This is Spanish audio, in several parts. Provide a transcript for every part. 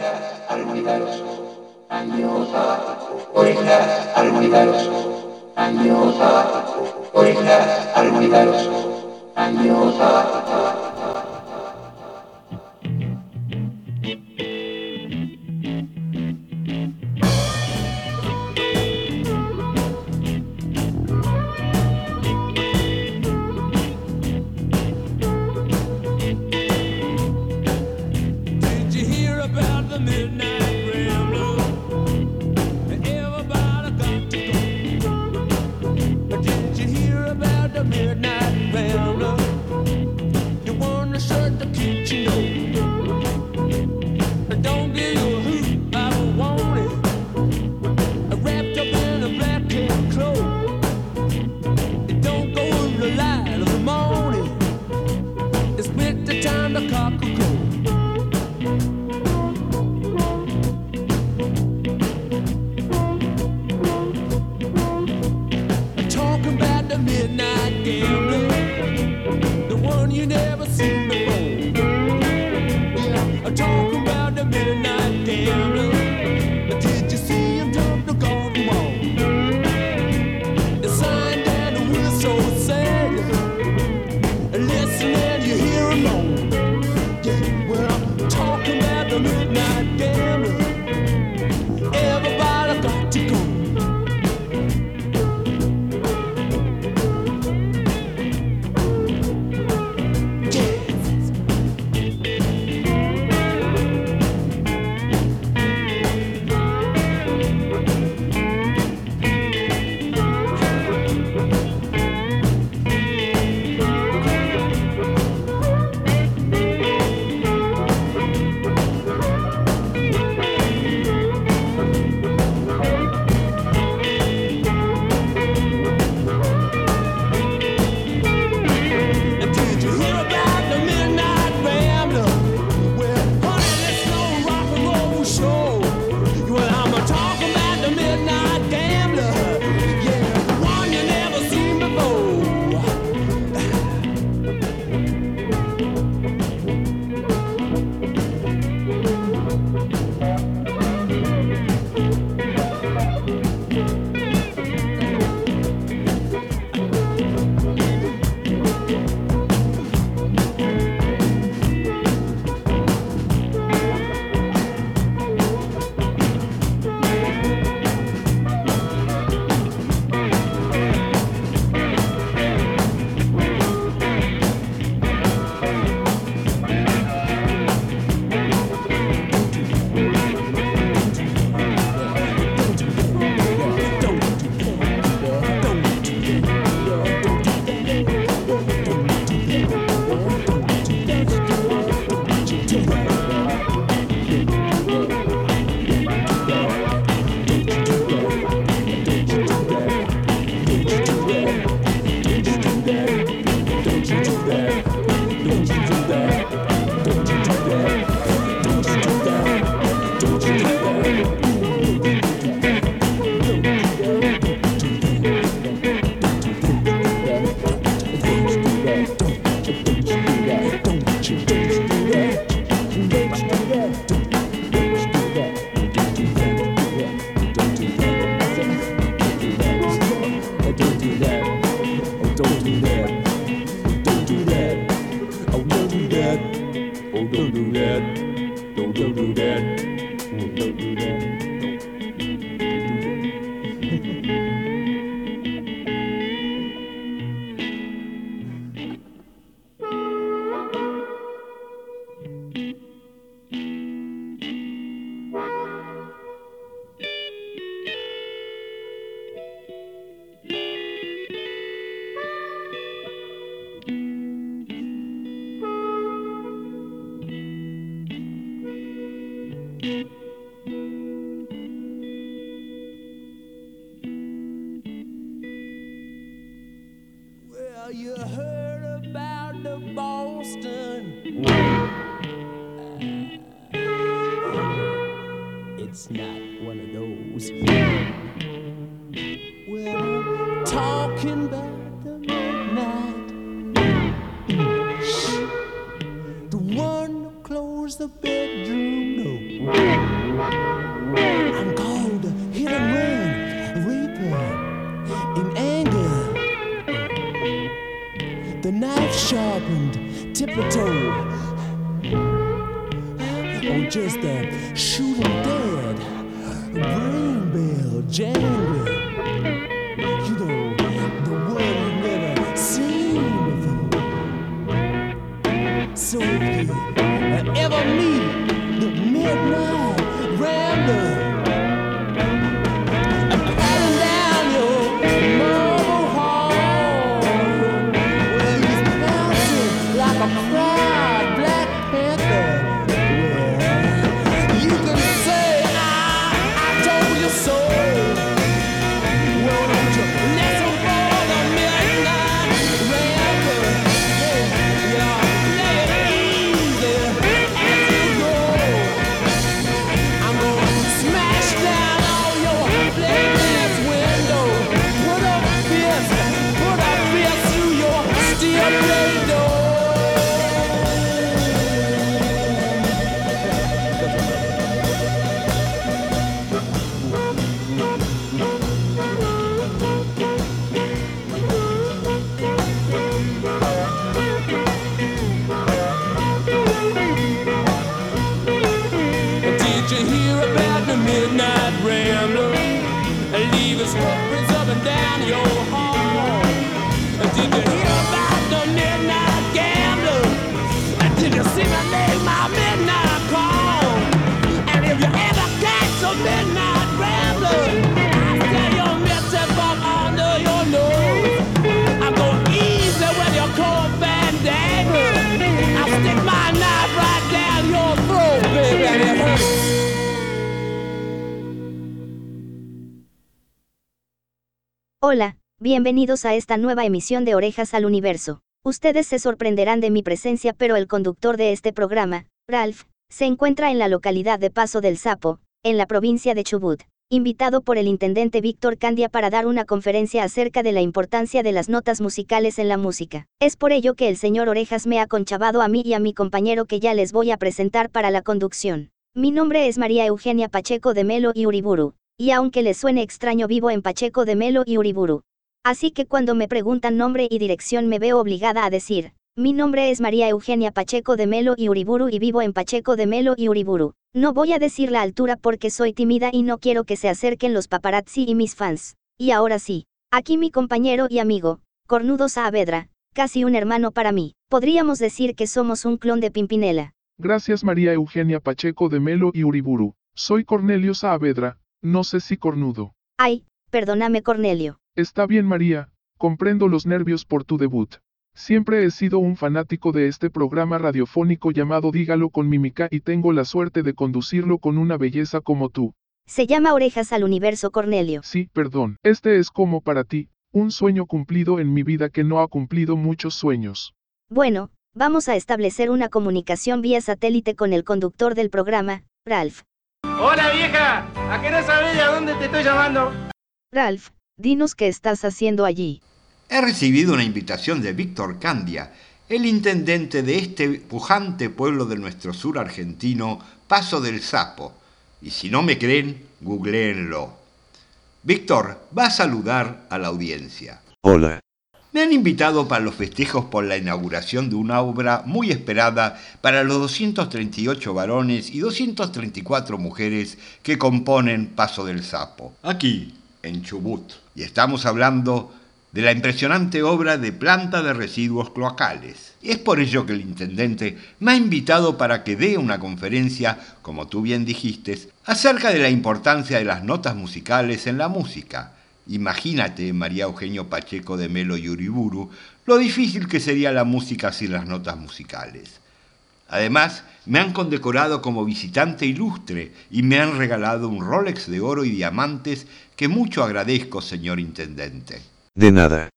Oiga, almandaros, año sabático. Oiga, almandaros, año sabático. the bedroom door. I'm called hit and run, reaper in anger. The knife sharpened, tiptoe, or just a shooting dead, brain bell jangling. His footprints up and down your hall. Did you hear about Hola, bienvenidos a esta nueva emisión de Orejas al Universo. Ustedes se sorprenderán de mi presencia, pero el conductor de este programa, Ralph, se encuentra en la localidad de Paso del Sapo, en la provincia de Chubut, invitado por el intendente Víctor Candia para dar una conferencia acerca de la importancia de las notas musicales en la música. Es por ello que el señor Orejas me ha conchavado a mí y a mi compañero que ya les voy a presentar para la conducción. Mi nombre es María Eugenia Pacheco de Melo y Uriburu, y aunque les suene extraño vivo en Pacheco de Melo y Uriburu. Así que cuando me preguntan nombre y dirección me veo obligada a decir, mi nombre es María Eugenia Pacheco de Melo y Uriburu y vivo en Pacheco de Melo y Uriburu. No voy a decir la altura porque soy tímida y no quiero que se acerquen los paparazzi y mis fans. Y ahora sí, aquí mi compañero y amigo, Cornudo Saavedra, casi un hermano para mí. Podríamos decir que somos un clon de Pimpinela. Gracias María Eugenia Pacheco de Melo y Uriburu. Soy Cornelio Saavedra, no sé si cornudo. Ay, perdóname Cornelio. Está bien María, comprendo los nervios por tu debut. Siempre he sido un fanático de este programa radiofónico llamado Dígalo con Mímica y tengo la suerte de conducirlo con una belleza como tú. Se llama Orejas al Universo Cornelio. Sí, perdón. Este es como para ti, un sueño cumplido en mi vida que no ha cumplido muchos sueños. Bueno, vamos a establecer una comunicación vía satélite con el conductor del programa, Ralph. Hola vieja, ¿a qué no sabes de a dónde te estoy llamando? Ralph, dinos qué estás haciendo allí. He recibido una invitación de Víctor Candia, el intendente de este pujante pueblo de nuestro sur argentino, Paso del Sapo. Y si no me creen, googleenlo. Víctor va a saludar a la audiencia. Hola. Me han invitado para los festejos por la inauguración de una obra muy esperada para los 238 varones y 234 mujeres que componen Paso del Sapo, aquí, en Chubut. Y estamos hablando de la impresionante obra de planta de residuos cloacales. Y es por ello que el intendente me ha invitado para que dé una conferencia, como tú bien dijiste, acerca de la importancia de las notas musicales en la música. Imagínate, María Eugenio Pacheco de Melo y Uriburu, lo difícil que sería la música sin las notas musicales. Además, me han condecorado como visitante ilustre y me han regalado un Rolex de oro y diamantes que mucho agradezco, señor intendente. De nada.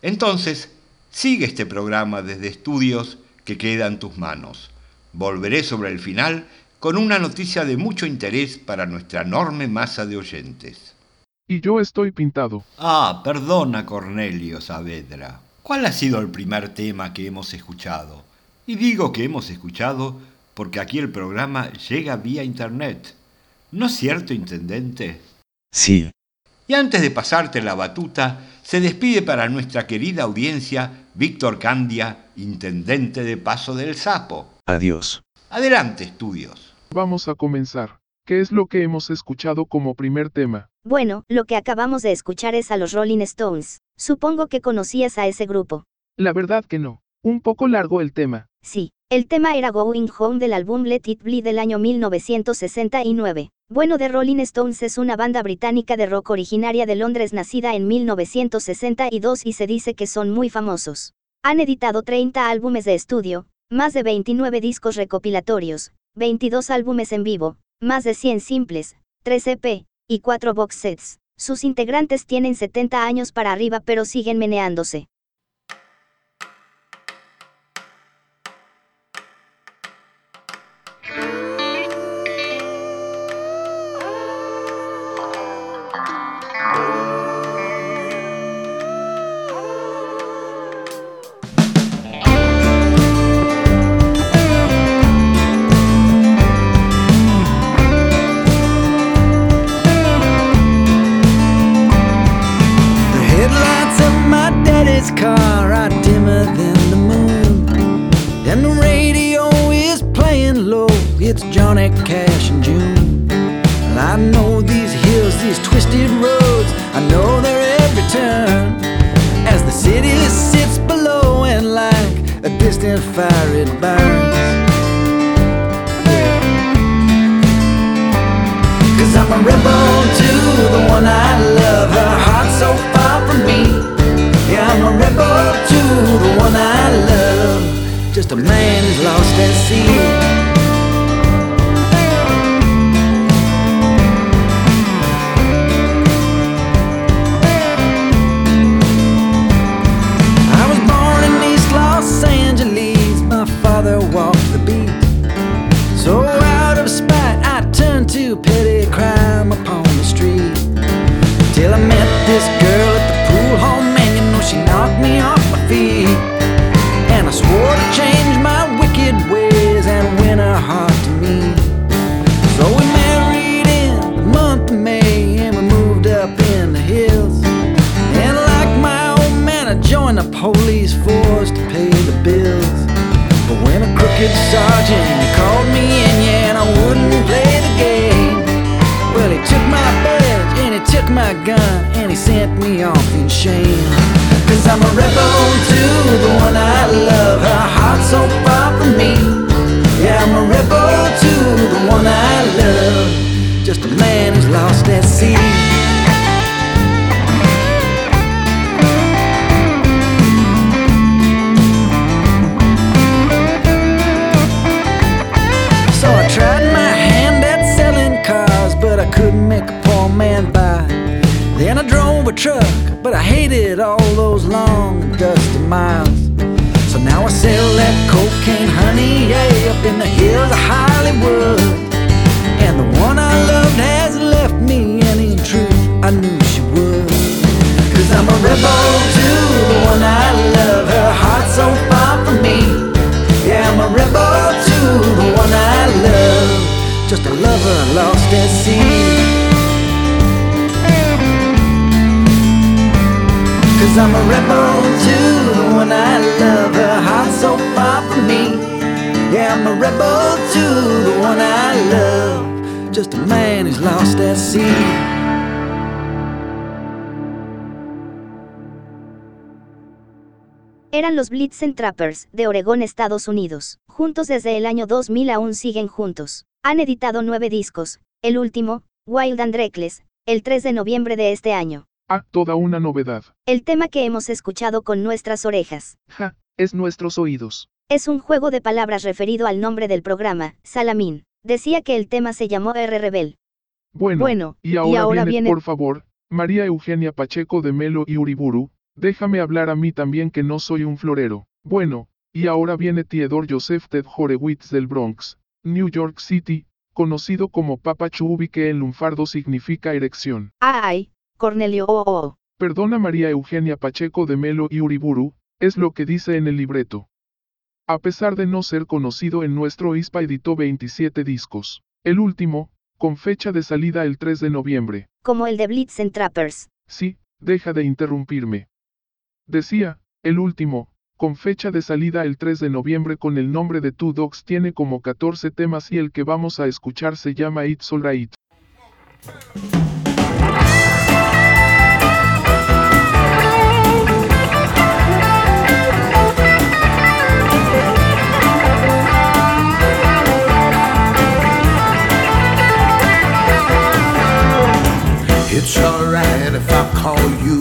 Entonces, sigue este programa desde estudios que queda en tus manos. Volveré sobre el final con una noticia de mucho interés para nuestra enorme masa de oyentes. Y yo estoy pintado. Ah, perdona, Cornelio Saavedra. ¿Cuál ha sido el primer tema que hemos escuchado? Y digo que hemos escuchado porque aquí el programa llega vía internet. ¿No es cierto, intendente? Sí, Y antes de pasarte la batuta, se despide para nuestra querida audiencia Víctor Candia, intendente de Paso del Sapo. adiós. Adelante, estudios. Vamos a comenzar. ¿Qué es lo que hemos escuchado como primer tema? Bueno, lo que acabamos de escuchar es a los Rolling Stones. Supongo que conocías a ese grupo. La verdad que no. Un poco largo el tema. Sí, el tema era Going Home del álbum Let It Bleed del año 1969. Bueno, The Rolling Stones es una banda británica de rock originaria de Londres nacida en 1962 y se dice que son muy famosos. Han editado 30 álbumes de estudio, más de 29 discos recopilatorios, 22 álbumes en vivo, más de 100 simples, 3 EP, y 4 box sets. Sus integrantes tienen 70 años para arriba pero siguen meneándose. bye. Gun and he sent me off in shame. Cause I'm a rebel to the one I love, her heart so far from me. Yeah, I'm a rebel to the one I love, just a man who's lost at sea. But I hated all those long dusty miles. So now I sell that cocaine honey, yeah, up in the hills of Hollywood. And the one I loved has left me, and in truth, I knew she would. Cause I'm a rebel to the one I love, her heart so far from me. Yeah, I'm a rebel to the one I love, just a lover lost I'm a rebel to the one I love, her heart so far from me. Yeah, I'm a rebel to the one I love, just a man who's lost at sea. Eran los Blitzen Trappers, de Oregón, Estados Unidos. Juntos desde el año 2000 aún siguen juntos. Han editado nueve discos, el último, Wild and Reckless, el 3 de noviembre de este año. Ah, toda una novedad. El tema que hemos escuchado con nuestras orejas. Ja, es nuestros oídos. Es un juego de palabras referido al nombre del programa, Salamín. Decía que el tema se llamó R. Rebel. Bueno, Bueno, y ahora, ahora viene, viene- por favor, María Eugenia Pacheco de Melo y Uriburu, déjame hablar a mí también que no soy un florero. Bueno, y ahora viene Theodore Joseph Ted Horowitz del Bronx, New York City, conocido como Papa Chubi que en lunfardo significa erección. Ay, Cornelio oh, oh, oh. Perdona María Eugenia Pacheco de Melo y Uriburu, es lo que dice en el libreto. A pesar de no ser conocido en nuestro ISPA editó 27 discos. El último, con fecha de salida el 3 de noviembre. Como el de Blitz and Trappers. Sí, deja de interrumpirme. Decía, el último, con fecha de salida el 3 de noviembre con el nombre de Two Dogs tiene como 14 temas y el que vamos a escuchar se llama It's Alright. It's alright if I call you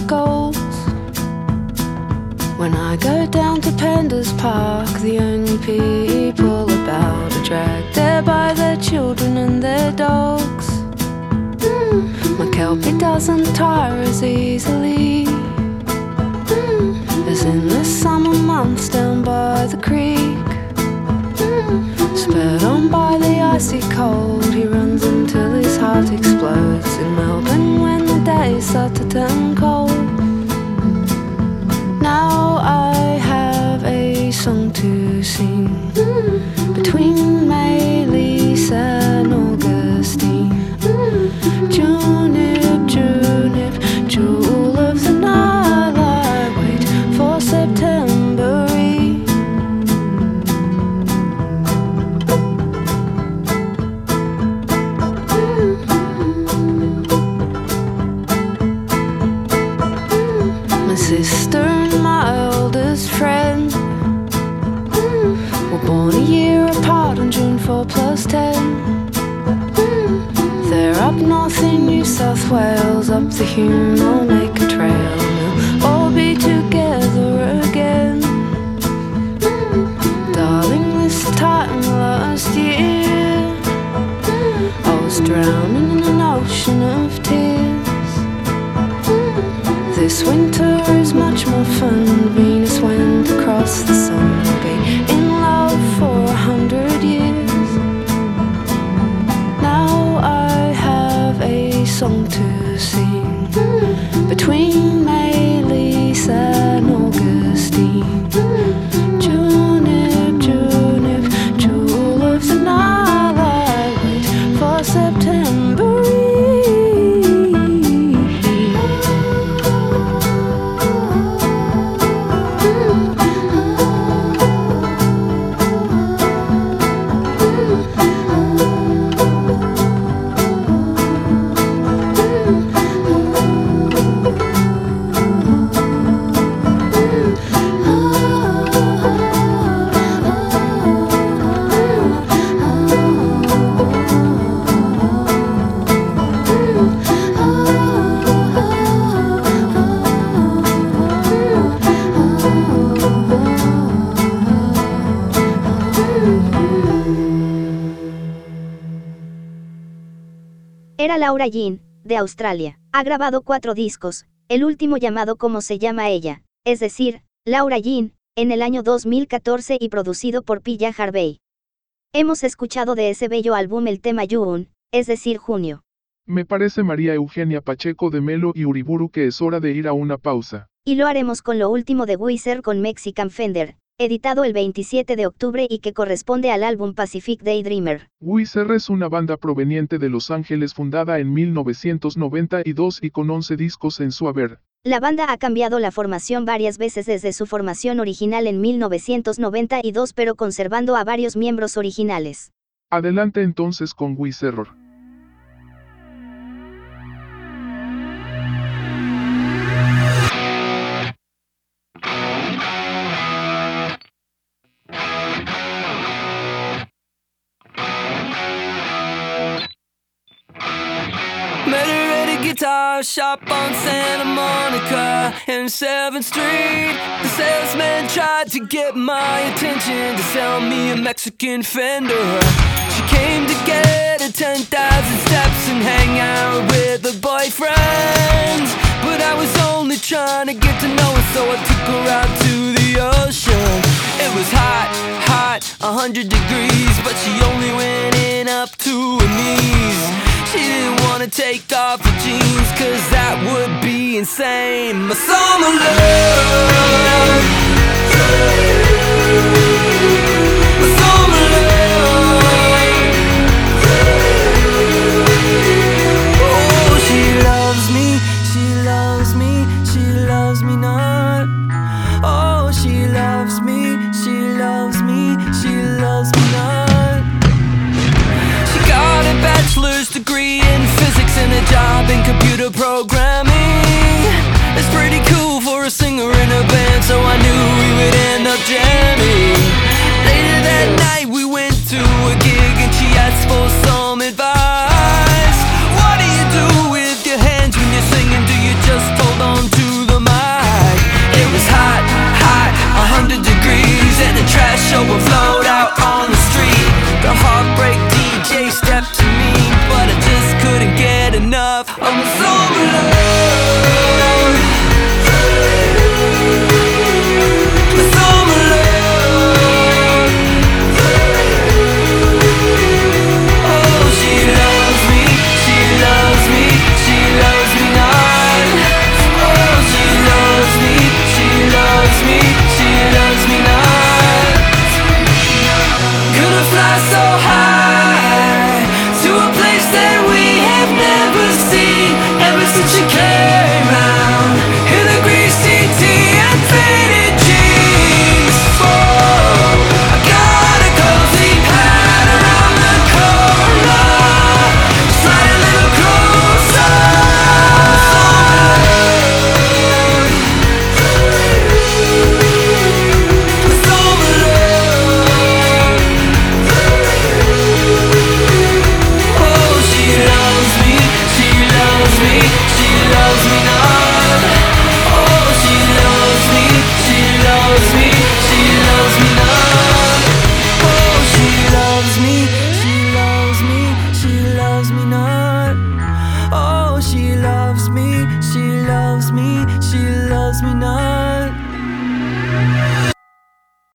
goals. When I go down to Pandas Park, the only people about are dragged there by their children and their dogs. Mm. My kelpie doesn't tire as easily as in the summer months down by the creek. Sped on by the icy cold, he runs until his heart explodes in Melbourne when the days start to turn cold. Now I have a song to sing between Maylis and song to sing. Between Laura Jean, de Australia. Ha grabado cuatro discos, el último llamado como se llama ella, es decir, Laura Jean, en el año 2014 y producido por Pilla Harvey. Hemos escuchado de ese bello álbum el tema June, es decir, junio. Me parece María Eugenia Pacheco de Melo y Uriburu que es hora de ir a una pausa. Y lo haremos con lo último de Wizard con Mexican Fender, editado el 27 de octubre y que corresponde al álbum Pacific Daydreamer. Wizard es una banda proveniente de Los Ángeles fundada en 1992 y con 11 discos en su haber. La banda ha cambiado la formación varias veces desde su formación original en 1992 pero conservando a varios miembros originales. Adelante entonces con Wizard. A shop on Santa Monica and 7th Street. The salesman tried to get my attention to sell me a Mexican Fender. She came to get her 10,000 steps and hang out with her boyfriend. But I was only trying to get to know her, so I took her out to the ocean. It was hot, hot, 100 degrees, but she only went in up take off her jeans, cause that would be insane. My summer love. It's pretty